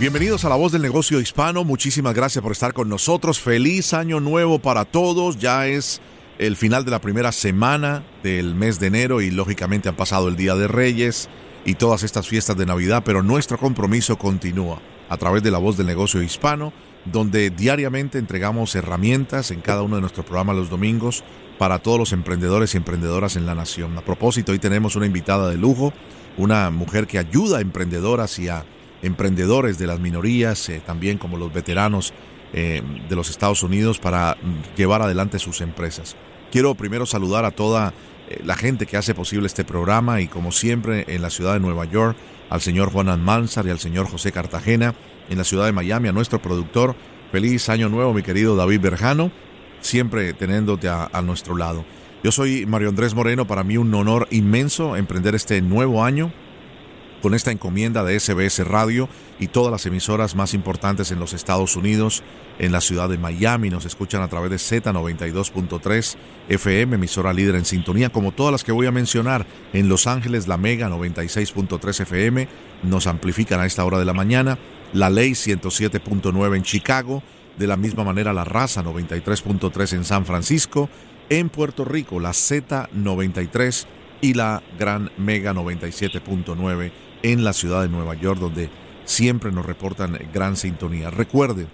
Bienvenidos a La Voz del Negocio Hispano. Muchísimas gracias por estar con nosotros. Feliz año nuevo para todos. Ya es el final de la primera semana del mes de enero y lógicamente han pasado el Día de Reyes y todas estas fiestas de Navidad, pero nuestro compromiso continúa a través de La Voz del Negocio Hispano, donde diariamente entregamos herramientas en cada uno de nuestros programas los domingos para todos los emprendedores y emprendedoras en la nación. A propósito, hoy tenemos una invitada de lujo, una mujer que ayuda a emprendedoras y a emprendedores de las minorías, eh, también como los veteranos eh, de los Estados Unidos para llevar adelante sus empresas. Quiero primero saludar a toda eh, la gente que hace posible este programa y como siempre en la ciudad de Nueva York, al señor Juan Almanzar y al señor José Cartagena, en la ciudad de Miami, a nuestro productor. Feliz año nuevo, mi querido David Berjano, siempre teniéndote a nuestro lado. Yo soy Mario Andrés Moreno, para mí un honor inmenso emprender este nuevo año con esta encomienda de SBS Radio y todas las emisoras más importantes en los Estados Unidos, en la ciudad de Miami, nos escuchan a través de Z92.3 FM, emisora líder en sintonía, como todas las que voy a mencionar, en Los Ángeles, la Mega 96.3 FM, nos amplifican a esta hora de la mañana, la Ley 107.9 en Chicago, de la misma manera la Raza 93.3 en San Francisco, en Puerto Rico, la Z93 y la Gran Mega 97.9 en la ciudad de Nueva York, donde siempre nos reportan gran sintonía. Recuerden,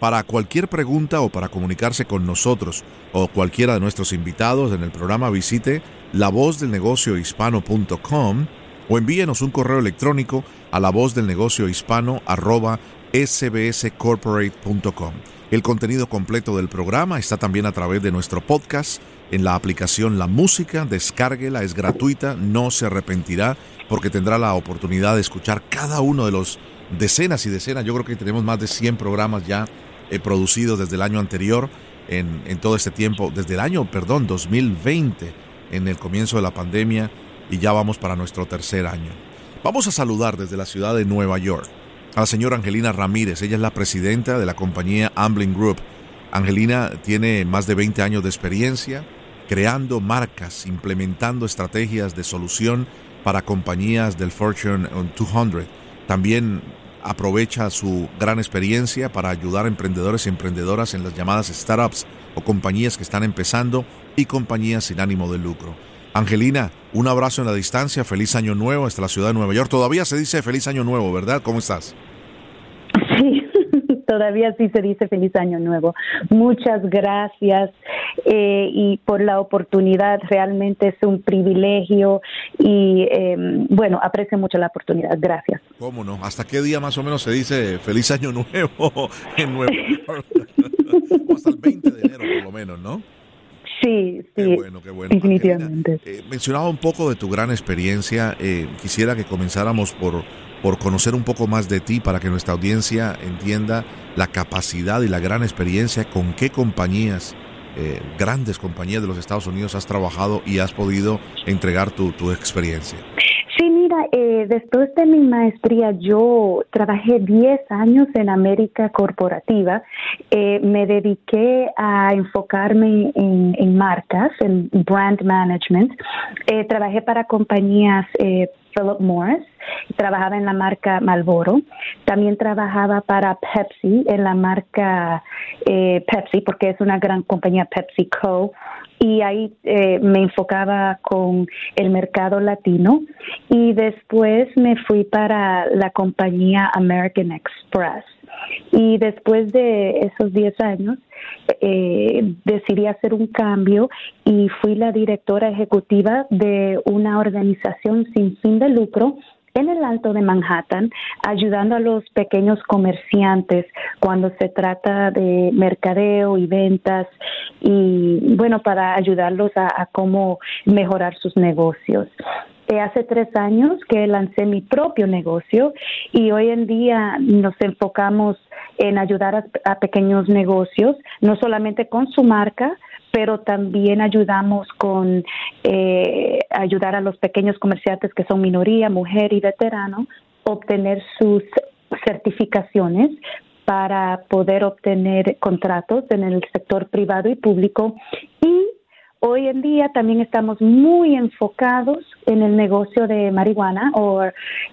para cualquier pregunta o para comunicarse con nosotros o cualquiera de nuestros invitados en el programa, visite lavozdelnegociohispano.com o envíenos un correo electrónico a lavozdelnegociohispano arroba sbscorporate.com. El contenido completo del programa está también a través de nuestro podcast en la aplicación La Música, descárguela, es gratuita, no se arrepentirá porque tendrá la oportunidad de escuchar cada uno de los decenas y decenas, yo creo que tenemos más de 100 programas ya eh, producidos desde el año anterior, en, todo este tiempo, desde el año, perdón, 2020, en el comienzo de la pandemia, y ya vamos para nuestro tercer año. Vamos a saludar desde la ciudad de Nueva York a la señora Angelina Ramírez, ella es la presidenta de la compañía Amblin Group. Angelina tiene más de 20 años de experiencia, creando marcas, implementando estrategias de solución para compañías del Fortune 200. También aprovecha su gran experiencia para ayudar a emprendedores y emprendedoras en las llamadas startups o compañías que están empezando y compañías sin ánimo de lucro. Angelina, un abrazo en la distancia, feliz año nuevo hasta la ciudad de Nueva York. Todavía se dice feliz año nuevo, ¿verdad? ¿Cómo estás? Todavía sí se dice feliz año nuevo. Muchas gracias eh, y por la oportunidad, realmente es un privilegio y em, bueno, aprecio mucho la oportunidad. Gracias. ¿Cómo no? ¿Hasta qué día más o menos se dice feliz año nuevo en Nueva York? Hasta el 20 de enero por lo menos, ¿no? Sí, sí. Qué bueno, qué bueno. Definitivamente. Eh, mencionaba un poco de tu gran experiencia. Eh, quisiera que comenzáramos por por conocer un poco más de ti para que nuestra audiencia entienda la capacidad y la gran experiencia con qué compañías, eh, grandes compañías de los Estados Unidos has trabajado y has podido entregar tu, tu experiencia. Eh, después de mi maestría yo trabajé 10 años en América Corporativa. Eh, me dediqué a enfocarme en, marcas, en brand management. Eh, trabajé para compañías Philip Morris, trabajaba en la marca Malboro, también trabajaba para Pepsi en la marca eh, Pepsi porque es una gran compañía PepsiCo y ahí eh, me enfocaba con el mercado latino. Y después me fui para la compañía American Express y después de esos 10 años eh, decidí hacer un cambio y fui la directora ejecutiva de una organización sin fin de lucro en el Alto de Manhattan, ayudando a los pequeños comerciantes cuando se trata de mercadeo y ventas y bueno, para ayudarlos a, cómo mejorar sus negocios. Eh, hace tres años que lancé mi propio negocio y hoy en día nos enfocamos en ayudar a pequeños negocios, no solamente con su marca, pero también ayudamos con eh, ayudar a los pequeños comerciantes que son minoría, mujer y veterano, obtener sus certificaciones para poder obtener contratos en el sector privado y público y Hoy en día también estamos muy enfocados en el negocio de marihuana o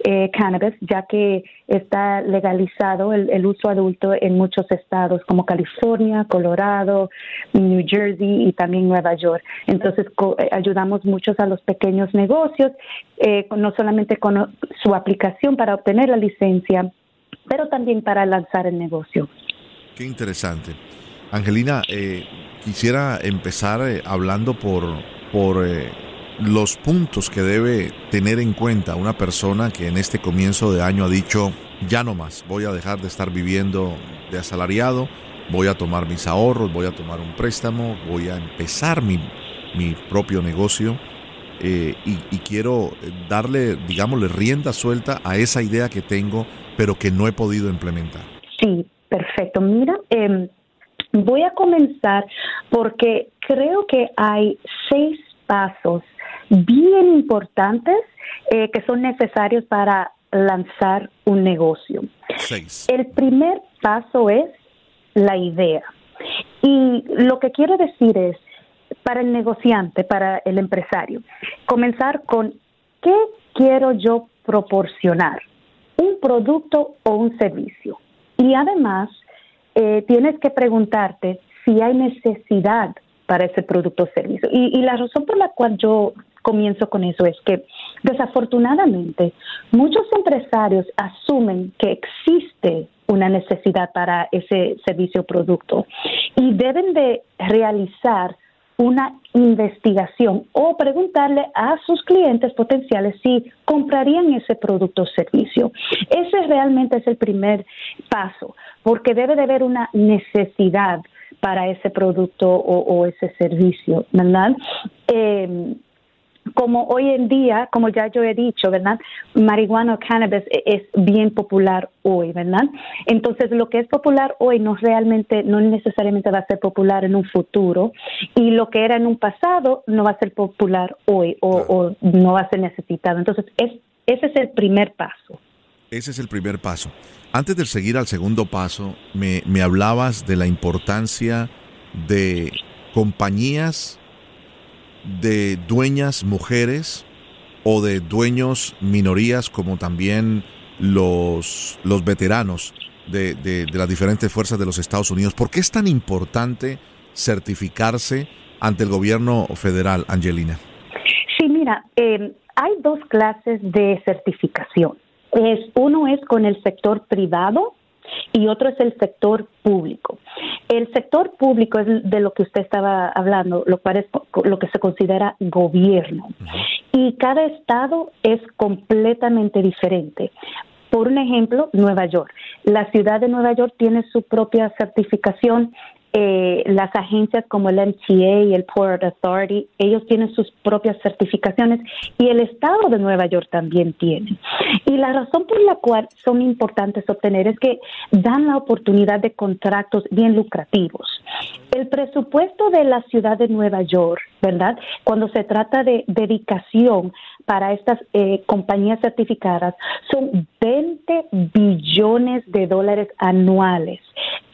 eh, cannabis, ya que está legalizado el, uso adulto en muchos estados como California, Colorado, New Jersey y también Nueva York. Entonces eh, ayudamos muchos a los pequeños negocios, eh, no solamente con su aplicación para obtener la licencia, pero también para lanzar el negocio. Qué interesante. Angelina, eh, quisiera empezar eh, hablando por, por eh, los puntos que debe tener en cuenta una persona que en este comienzo de año ha dicho, ya no más, voy a dejar de estar viviendo de asalariado, voy a tomar mis ahorros, voy a tomar un préstamo, voy a empezar mi, mi propio negocio y, y, quiero darle, digámosle, rienda suelta a esa idea que tengo, pero que no he podido implementar. Sí, perfecto. Mira, eh, Voy a comenzar porque creo que hay seis pasos bien importantes eh, que son necesarios para lanzar un negocio. El primer paso es la idea. Y lo que quiero decir es, para el negociante, para el empresario, comenzar con qué quiero yo proporcionar, un producto o un servicio. Y además, eh, tienes que preguntarte si hay necesidad para ese producto o servicio. Y, la razón por la cual yo comienzo con eso es que desafortunadamente muchos empresarios asumen que existe una necesidad para ese servicio o producto y deben de realizar una investigación o preguntarle a sus clientes potenciales si comprarían ese producto o servicio. Ese realmente es el primer paso, porque debe de haber una necesidad para ese producto o, ese servicio, ¿verdad? Eh, como hoy en día, como ya yo he dicho, ¿verdad? Marihuana o cannabis e-, es bien popular hoy, ¿verdad? Entonces, lo que es popular hoy no realmente, no necesariamente va a ser popular en un futuro y lo que era en un pasado no va a ser popular hoy o, no va a ser necesitado. Entonces, es, ese es el primer paso. Ese es el primer paso. Antes de seguir al segundo paso, me, me hablabas de la importancia de compañías de dueñas mujeres o de dueños minorías como también los, los veteranos de, de, las diferentes fuerzas de los Estados Unidos. ¿Por qué es tan importante certificarse ante el gobierno federal, Angelina? Sí, mira, eh, hay dos clases de certificación. Es, uno es con el sector privado y otro es el sector público. El sector público es de lo que usted estaba hablando, lo cual es lo que se considera gobierno. Y cada estado es completamente diferente. Por un ejemplo, Nueva York. La ciudad de Nueva York tiene su propia certificación eh, las agencias como el MTA y el Port Authority, ellos tienen sus propias certificaciones y el Estado de Nueva York también tiene. Y la razón por la cual son importantes obtener es que dan la oportunidad de contratos bien lucrativos. El presupuesto de la ciudad de Nueva York, ¿verdad? Cuando se trata de dedicación para estas eh, compañías certificadas, son 20 billones de dólares anuales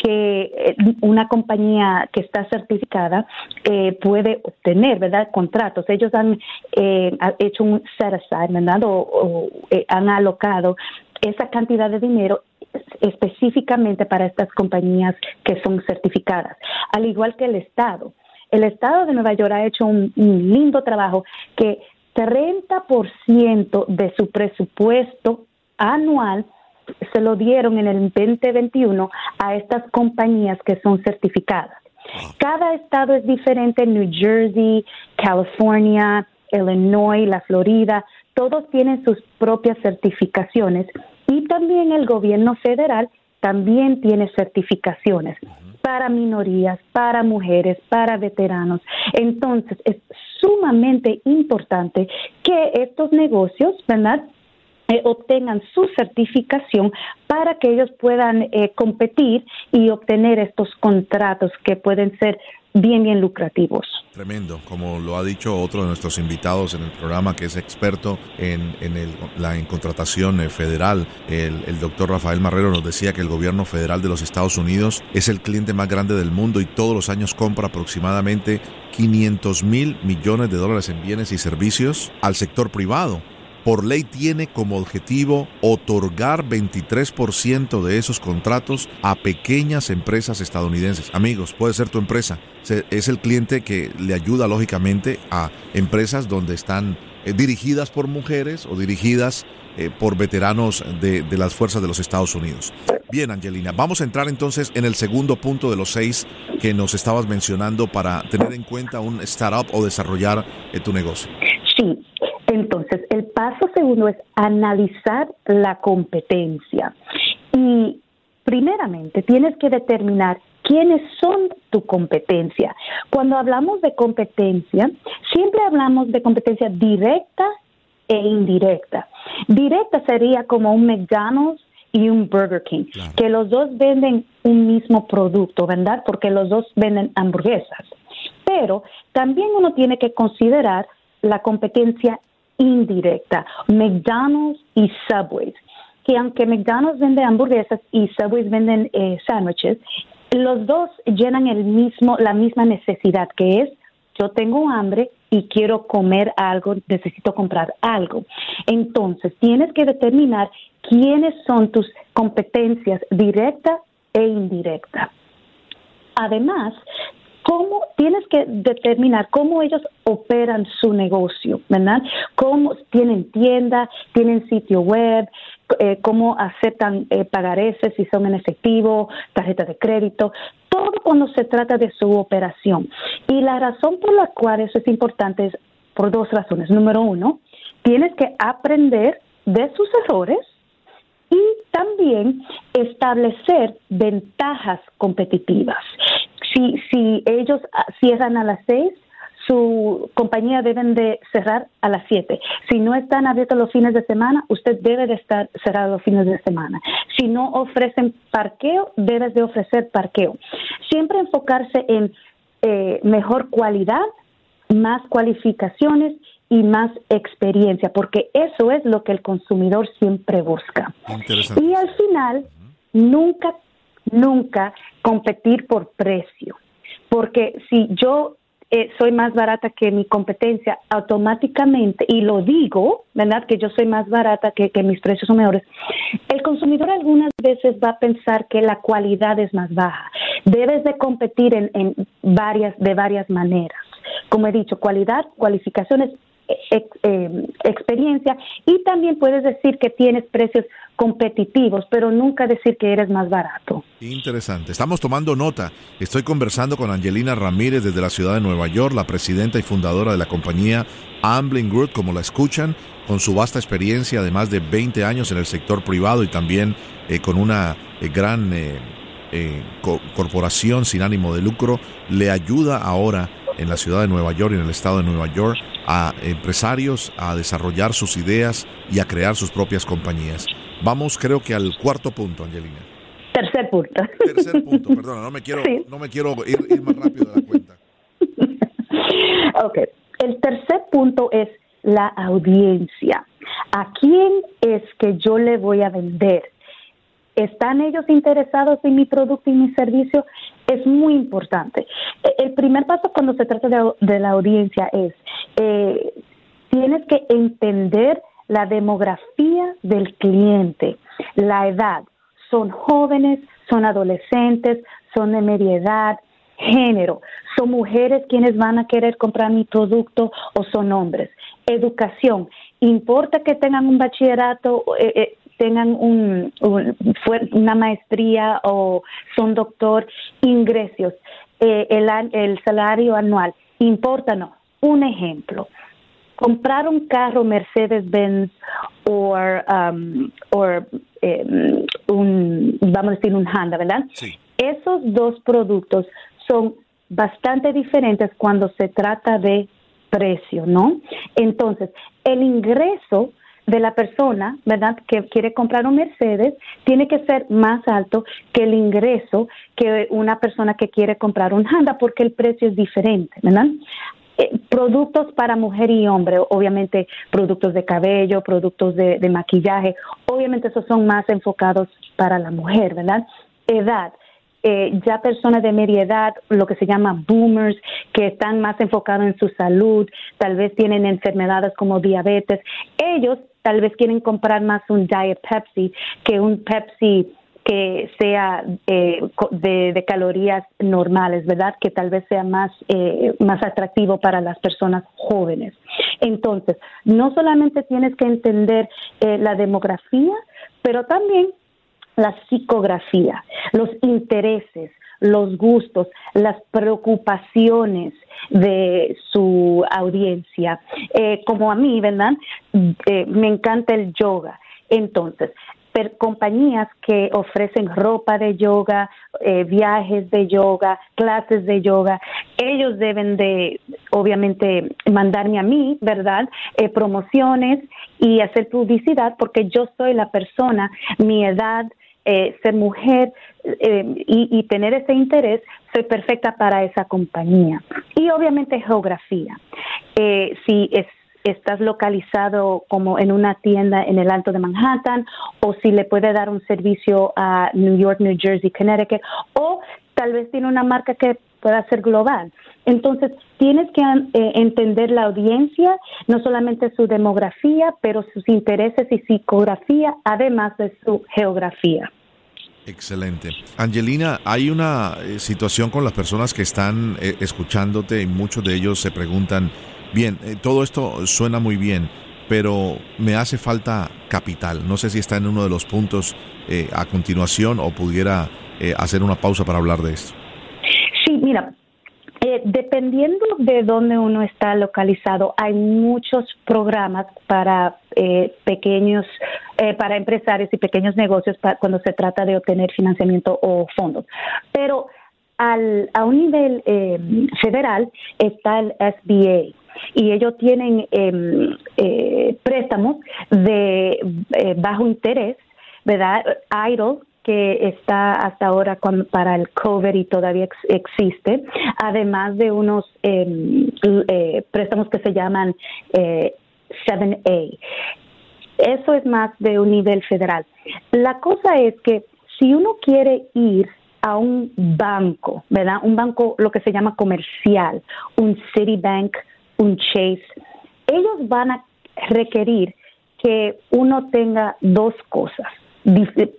que eh, una compañía que está certificada eh, puede obtener, ¿verdad? Contratos. Ellos han eh, hecho un set aside, ¿verdad? O, han alocado esa cantidad de dinero específicamente para estas compañías que son certificadas, al igual que el Estado. El Estado de Nueva York ha hecho un, un lindo trabajo que 30% de su presupuesto anual se lo dieron en el 2021 a estas compañías que son certificadas. Cada estado es diferente, New Jersey, California, Illinois, la Florida, todos tienen sus propias certificaciones y también el gobierno federal también tiene certificaciones para minorías, para mujeres, para veteranos. Entonces, es sumamente importante que estos negocios, ¿verdad? Eh, obtengan su certificación para que ellos puedan eh, competir y obtener estos contratos que pueden ser bien, bien lucrativos. Tremendo, como lo ha dicho otro de nuestros invitados en el programa, que es experto en, la en contratación eh, federal, el, el doctor Rafael Marrero nos decía que el gobierno federal de los Estados Unidos es el cliente más grande del mundo y todos los años compra aproximadamente 500 mil millones de dólares en bienes y servicios al sector privado por ley tiene como objetivo otorgar 23% de esos contratos a pequeñas empresas estadounidenses. Amigos, puede ser tu empresa. Es el cliente que le ayuda lógicamente a empresas donde están eh, dirigidas por mujeres o dirigidas eh, por veteranos de, las fuerzas de los Estados Unidos. Bien, Angelina, vamos a entrar entonces en el segundo punto de los seis que nos estabas mencionando para tener en cuenta un startup o desarrollar eh, tu negocio. Sí, paso segundo es analizar la competencia. Y primeramente, tienes que determinar quiénes son tu competencia. Cuando hablamos de competencia, siempre hablamos de competencia directa e indirecta. Directa sería como un McDonald's y un Burger King, que los dos venden un mismo producto, ¿verdad? Porque los dos venden hamburguesas. Pero también uno tiene que considerar la competencia indirecta, McDonald's y Subway, que aunque McDonald's vende hamburguesas y Subway venden eh, sándwiches, los dos llenan el mismo, la misma necesidad, que es yo tengo hambre y quiero comer algo, necesito comprar algo. Entonces, tienes que determinar quiénes son tus competencias directa e indirecta. Además, cómo tienes que determinar cómo ellos operan su negocio, ¿verdad? Cómo tienen tienda, tienen sitio web, eh, cómo aceptan eh, ese si son en efectivo, tarjeta de crédito, todo cuando se trata de su operación. Y la razón por la cual eso es importante es por dos razones. Número uno, tienes que aprender de sus errores y también establecer ventajas competitivas si, si ellos ah, cierran a las seis, su compañía deben de cerrar a las siete. Si no están abiertos los fines de semana, usted debe de estar cerrado los fines de semana. Si no ofrecen parqueo, debes de ofrecer parqueo. Siempre enfocarse en eh, mejor cualidad, más cualificaciones y más experiencia, porque eso es lo que el consumidor siempre busca. Y al final, nunca nunca competir por precio, porque si yo eh, soy más barata que mi competencia, automáticamente, y lo digo, ¿verdad? Que yo soy más barata, que, que mis precios son mejores, el consumidor algunas veces va a pensar que la cualidad es más baja. Debes de competir en, en varias, de varias maneras. Como he dicho, cualidad, cualificaciones eh, experiencia y también puedes decir que tienes precios competitivos, pero nunca decir que eres más barato. Interesante. Estamos tomando nota. Estoy conversando con Angelina Ramírez desde la ciudad de Nueva York, la presidenta y fundadora de la compañía Ambling Group, como la escuchan, con su vasta experiencia de más de 20 años en el sector privado y también eh, con una eh, gran corporación sin ánimo de lucro, le ayuda ahora en la ciudad de Nueva York y en el estado de Nueva York a empresarios a desarrollar sus ideas y a crear sus propias compañías. Vamos, creo que al cuarto punto, Angelina. Tercer punto. Tercer punto, perdona, no me quiero, no me quiero ir, más rápido de la cuenta. ok, el tercer punto es la audiencia. ¿A quién es que yo le voy a vender? ¿Están ellos interesados en mi producto y mi servicio? Es muy importante. El primer paso cuando se trata de, la audiencia es, eh, tienes que entender la demografía del cliente, la edad. Son jóvenes, son adolescentes, son de media edad, género. Son mujeres quienes van a querer comprar mi producto o son hombres. Educación. Importa que tengan un bachillerato, eh, eh, tengan un, una maestría o son doctor, ingresos, eh, el, el salario anual, importa no. Un ejemplo, comprar un carro Mercedes-Benz o um, em, un, vamos a decir, un Honda, ¿verdad? Sí. Esos dos productos son bastante diferentes cuando se trata de precio, ¿no? Entonces, el ingreso de la persona, ¿verdad?, que quiere comprar un Mercedes, tiene que ser más alto que el ingreso que una persona que quiere comprar un Honda, porque el precio es diferente, ¿verdad? Eh, productos para mujer y hombre, obviamente productos de cabello, productos de, de maquillaje, obviamente esos son más enfocados para la mujer, ¿verdad? Edad, eh, ya personas de media edad, lo que se llama boomers, que están más enfocados en su salud, tal vez tienen enfermedades como diabetes, ellos tal vez quieren comprar más un Diet Pepsi que un Pepsi que sea eh, de, calorías normales, ¿verdad? Que tal vez sea más, eh, más atractivo para las personas jóvenes. Entonces, no solamente tienes que entender la demografía, pero también la psicografía, los intereses, los gustos, las preocupaciones de su audiencia. Eh, como a mí, ¿verdad? Eh, me encanta el yoga. Entonces, compañías que ofrecen ropa de yoga, eh, viajes de yoga, clases de yoga, ellos deben de, obviamente, mandarme a mí, ¿verdad? promociones y hacer publicidad porque yo soy la persona, mi edad, eh, ser mujer eh, y, tener ese interés, soy perfecta para esa compañía. Y obviamente geografía. Eh, si estás localizado como en una tienda en el Alto de Manhattan o si le puede dar un servicio a New York, New Jersey, Connecticut o tal vez tiene una marca que pueda ser global. Entonces, tienes que entender la audiencia, no solamente su demografía, pero sus intereses y psicografía, además de su geografía. Excelente. Angelina, hay una eh, situación con las personas que están eh, escuchándote y muchos de ellos se preguntan, bien, eh, todo esto suena muy bien, pero me hace falta capital. No sé si está en uno de los puntos a continuación o pudiera hacer una pausa para hablar de esto. Sí, mira, eh, dependiendo de dónde uno está localizado, hay muchos programas para eh, pequeños, eh, para empresarios y pequeños negocios cuando se trata de obtener financiamiento o fondos. Pero al, a un nivel federal está el SBA y ellos tienen em, préstamos de bajo interés, ¿verdad? IDLE que está hasta ahora para el COVID y todavía existe, además de unos em, eh, préstamos que se llaman eh, 7A. Eso es más de un nivel federal. La cosa es que si uno quiere ir a un banco, ¿verdad? Un banco, lo que se llama comercial, un Citibank, un Chase, ellos van a requerir que uno tenga dos cosas,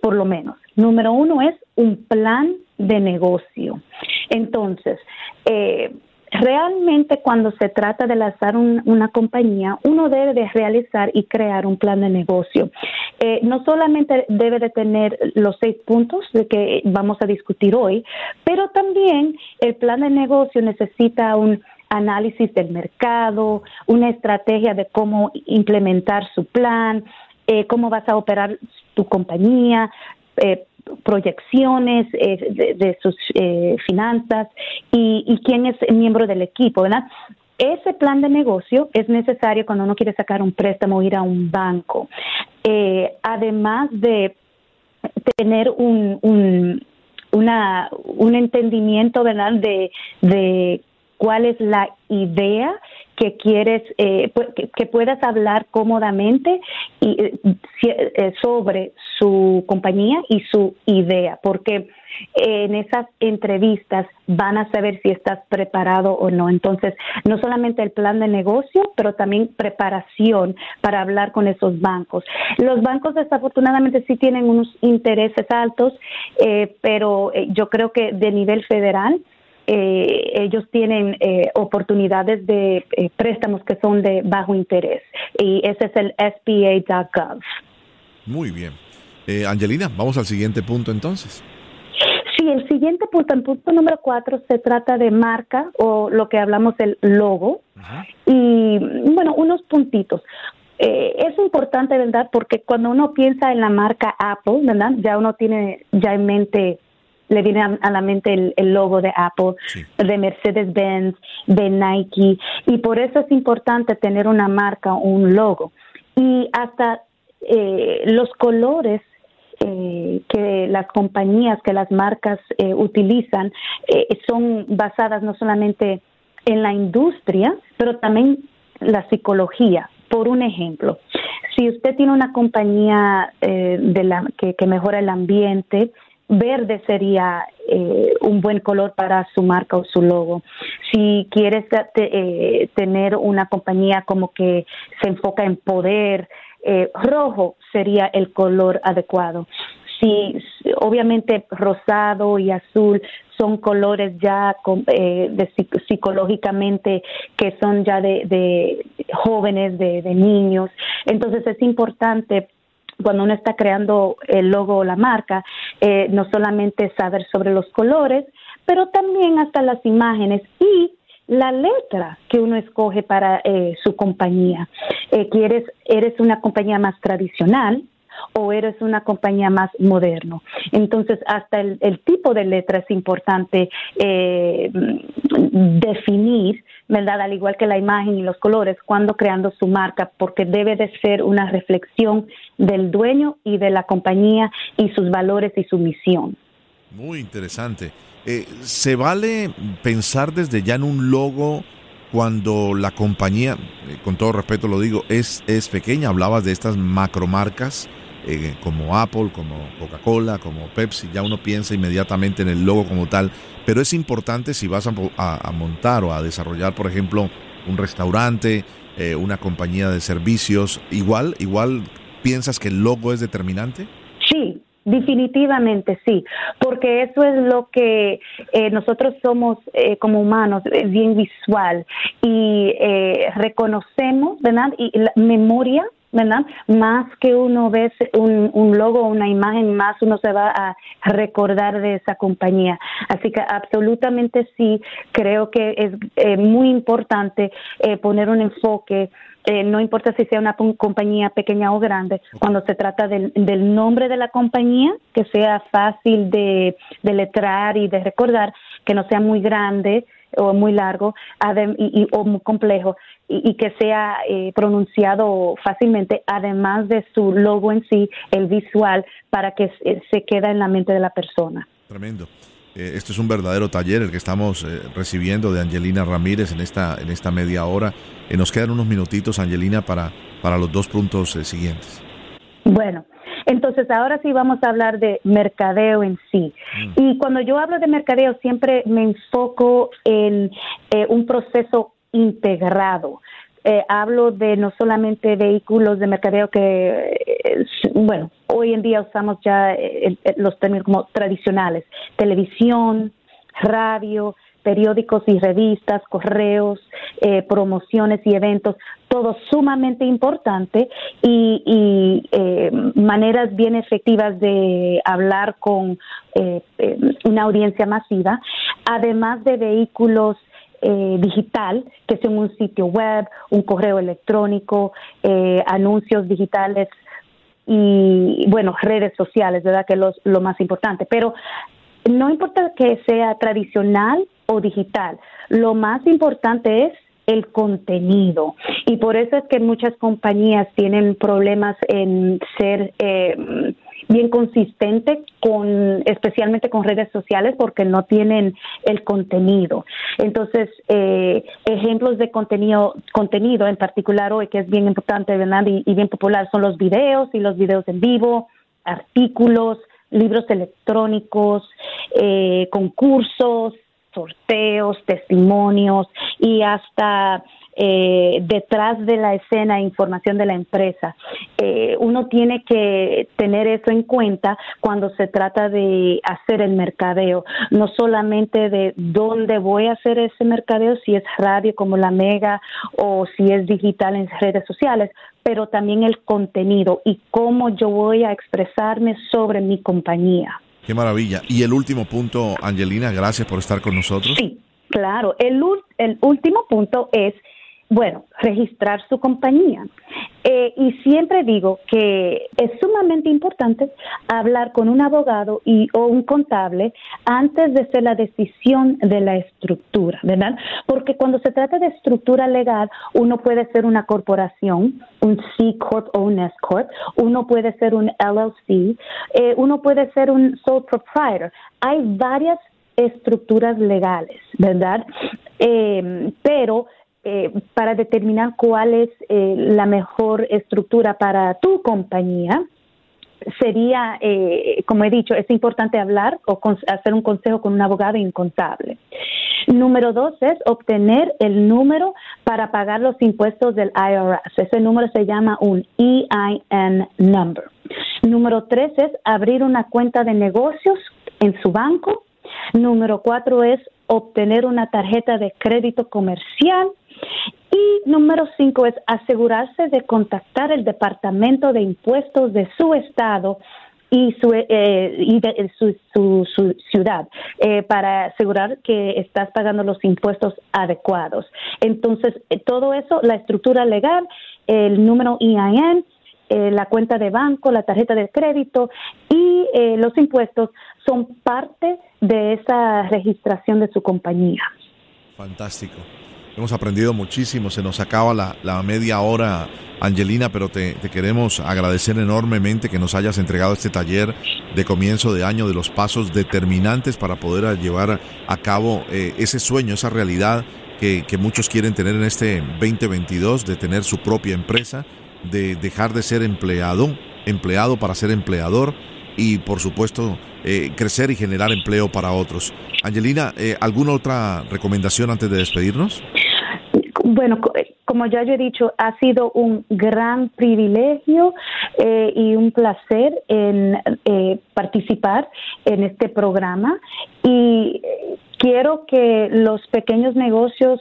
por lo menos. Número uno es un plan de negocio. Entonces, eh, realmente cuando se trata de lanzar una compañía, uno debe de realizar y crear un plan de negocio. Eh, no solamente debe de tener los seis puntos de que vamos a discutir hoy, pero también el plan de negocio necesita un análisis del mercado, una estrategia de cómo implementar su plan, eh, cómo vas a operar tu compañía, eh, proyecciones eh, de, sus eh, finanzas y, quién es miembro del equipo. Ese plan de negocio es necesario cuando uno quiere sacar un préstamo o ir a un banco. además de tener un, un, una, un entendimiento, ¿verdad?, de, de cuál es la idea que quieres, eh, que, puedas hablar cómodamente y, eh, eh, sobre su compañía y su idea, porque en esas entrevistas van a saber si estás preparado o no. Entonces, no solamente el plan de negocio, pero también preparación para hablar con esos bancos. Los bancos desafortunadamente sí tienen unos intereses altos, pero yo creo que de nivel federal, eh, ellos tienen eh, oportunidades de eh, préstamos que son de bajo interés y ese es el SBA.gov. Muy bien. Angelina, vamos al siguiente punto entonces. Sí, el siguiente punto, en punto número cuatro, se trata de marca o lo que hablamos del logo. Y bueno, unos puntitos. Eh, es importante, ¿verdad? Porque cuando uno piensa en la marca Apple, ¿verdad? Ya uno tiene ya en mente, le viene a, la mente el, logo de Apple, de Mercedes-Benz, de Nike, y por eso es importante tener una marca, un logo. Y hasta eh, los colores eh, que las compañías, que las marcas utilizan, son basadas no solamente en la industria, pero también la psicología. Por un ejemplo, si usted tiene una compañía eh, de la, que, mejora el ambiente, verde sería eh, un buen color para su marca o su logo. Si quieres eh, tener una compañía como que se enfoca en poder, rojo sería el color adecuado. Si obviamente rosado y azul son colores ya eh, de, psicológicamente que son ya de, jóvenes, de, niños. Entonces es importante cuando uno está creando el logo o la marca, eh, no solamente saber sobre los colores, pero también hasta las imágenes y la letra que uno escoge para eh, su compañía. ¿quieres, eres una compañía más tradicional, o eres una compañía más moderno. Entonces, hasta el, tipo de letra es importante eh, definir, ¿verdad? Al igual que la imagen y los colores, cuando creando su marca, porque debe de ser una reflexión del dueño y de la compañía y sus valores y su misión. Muy interesante. Eh, ¿Se vale pensar desde ya en un logo cuando la compañía, eh, con todo respeto lo digo, es, es pequeña? Hablabas de estas macromarcas. Eh, como Apple, como Coca-Cola, como Pepsi, ya uno piensa inmediatamente en el logo como tal, pero es importante si vas a, montar o a desarrollar, por ejemplo, un restaurante, eh, una compañía de servicios, igual, igual piensas que el logo es determinante. Sí, Definitivamente sí, porque eso es lo que eh, nosotros somos como humanos, bien visual y reconocemos, ¿verdad? Y la memoria ¿verdad? Más que uno ve un, un logo, una imagen, más uno se va a recordar de esa compañía. Así que absolutamente sí, creo que es eh, muy importante eh, poner un enfoque. Eh, no importa si sea una compañía pequeña o grande, cuando se trata del, del nombre de la compañía, que sea fácil de, de letrar y de recordar, que no sea muy grande, o muy largo y, o muy complejo y, que sea eh, pronunciado fácilmente, además de su logo en sí, el visual, para que se, quede en la mente de la persona. Tremendo. Eh, esto es un verdadero taller el que estamos eh, recibiendo de Angelina Ramírez en esta, en esta media hora. nos quedan unos minutitos, Angelina, para, para los dos puntos siguientes. Bueno, entonces, ahora sí vamos a hablar de mercadeo en sí. Mm. Y cuando yo hablo de mercadeo, siempre me enfoco en eh, un proceso integrado. Eh, hablo de no solamente vehículos de mercadeo que, eh, bueno, hoy en día usamos ya los términos como tradicionales, televisión, radio, periódicos y revistas, correos, eh, promociones y eventos, todo sumamente importante y, eh, maneras bien efectivas de hablar con eh, una audiencia masiva, además de vehículos digital, que son un sitio web, un correo electrónico, anuncios digitales y, bueno, redes sociales, ¿verdad? Que es lo más importante. Pero no importa que sea tradicional o digital, lo más importante es el contenido. Y por eso es que muchas compañías tienen problemas en ser eh, bien consistente con especialmente con redes sociales porque no tienen el contenido. Entonces eh, ejemplos de contenido contenido en particular hoy que es bien importante ¿verdad? Y, y bien popular son los videos y los videos en vivo artículos libros electrónicos, eh, concursos, sorteos, testimonios y hasta eh, detrás de la escena información de la empresa. Eh, uno tiene que tener eso en cuenta cuando se trata de hacer el mercadeo, no solamente de dónde voy a hacer ese mercadeo, si es radio como la Mega o si es digital en redes sociales, pero también el contenido y cómo yo voy a expresarme sobre mi compañía. Qué maravilla. Y el último punto, Angelina, gracias por estar con nosotros. Sí, claro. El, el último punto es bueno, registrar su compañía. Eh, y siempre digo que es sumamente importante hablar con un abogado y o un contable antes de hacer la decisión de la estructura, ¿verdad? Porque cuando se trata de estructura legal, uno puede ser una corporación, un C corp o un S corp, uno puede ser un LLC, eh, uno puede ser un sole proprietor. Hay varias estructuras legales, ¿verdad? Eh, pero eh, para determinar cuál es eh, la mejor estructura para tu compañía, sería, eh, como he dicho, es importante hablar o hacer un consejo con un abogado y un contable. Número dos es obtener el número para pagar los impuestos del IRS. Ese número se llama un EIN number. Número tres es abrir una cuenta de negocios en su banco. Número cuatro es obtener una tarjeta de crédito comercial. Y número cinco es asegurarse de contactar el Departamento de Impuestos de su estado y su, eh, y de, su, su, ciudad eh, para asegurar que estás pagando los impuestos adecuados. Entonces, eh, todo eso, la estructura legal, el número EIN, la cuenta de banco, la tarjeta de crédito y los impuestos son parte de esa registración de su compañía. Fantástico. Hemos aprendido muchísimo, se nos acaba la, media hora, Angelina, pero te, queremos agradecer enormemente que nos hayas entregado este taller de comienzo de año de los pasos determinantes para poder llevar a cabo eh, ese sueño, esa realidad que, que muchos quieren tener en este 2022, de tener su propia empresa, de dejar de ser empleado, empleado para ser empleador y por supuesto eh, crecer y generar empleo para otros. Angelina, eh, ¿alguna otra recomendación antes de despedirnos? Bueno, como ya yo he dicho, ha sido un gran privilegio eh, y un placer en participar en este programa y quiero que los pequeños negocios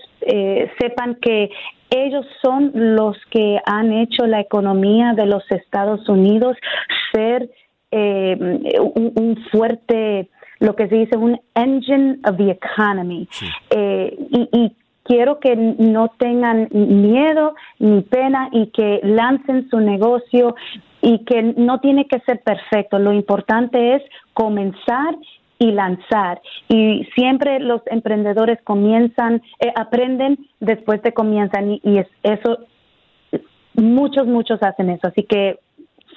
sepan que ellos son los que han hecho la economía de los Estados Unidos ser eh, un, fuerte, lo que se dice, un engine of the economy. Eh, y, quiero que no tengan miedo ni pena y que lancen su negocio y que no tiene que ser perfecto. Lo importante es comenzar y lanzar. Y siempre los emprendedores comienzan, eh, aprenden después de comienzan y, es, eso, muchos, muchos hacen eso. Así que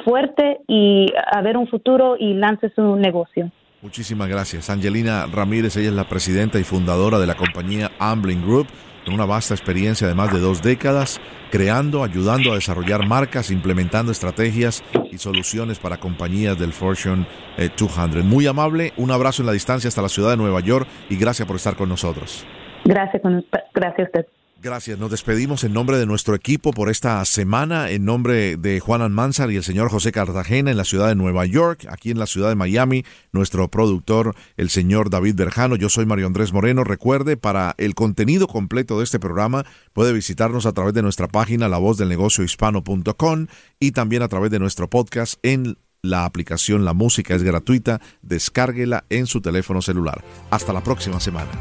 fuerte y a ver un futuro y lance su negocio. Muchísimas gracias. Angelina Ramírez, ella es la presidenta y fundadora de la compañía Ambling Group, con una vasta experiencia de más de dos décadas, creando, ayudando a desarrollar marcas, implementando estrategias y soluciones para compañías del Fortune 200. Eh, Muy amable, un abrazo en la distancia hasta la ciudad de Nueva York y gracias por estar con nosotros. Gracias, gracias a usted. Gracias. Nos despedimos en nombre de nuestro equipo por esta semana, en nombre de Juan Almanzar y el señor José Cartagena en la ciudad de Nueva York, aquí en la ciudad de Miami, nuestro productor, el señor David Berjano. Yo soy Mario Andrés Moreno. Recuerde, para el contenido completo de este programa, puede visitarnos a través de nuestra página lavozdelnegociohispano.com y también a través de nuestro podcast en la aplicación La Música es gratuita. Descárguela en su teléfono celular. Hasta la próxima semana.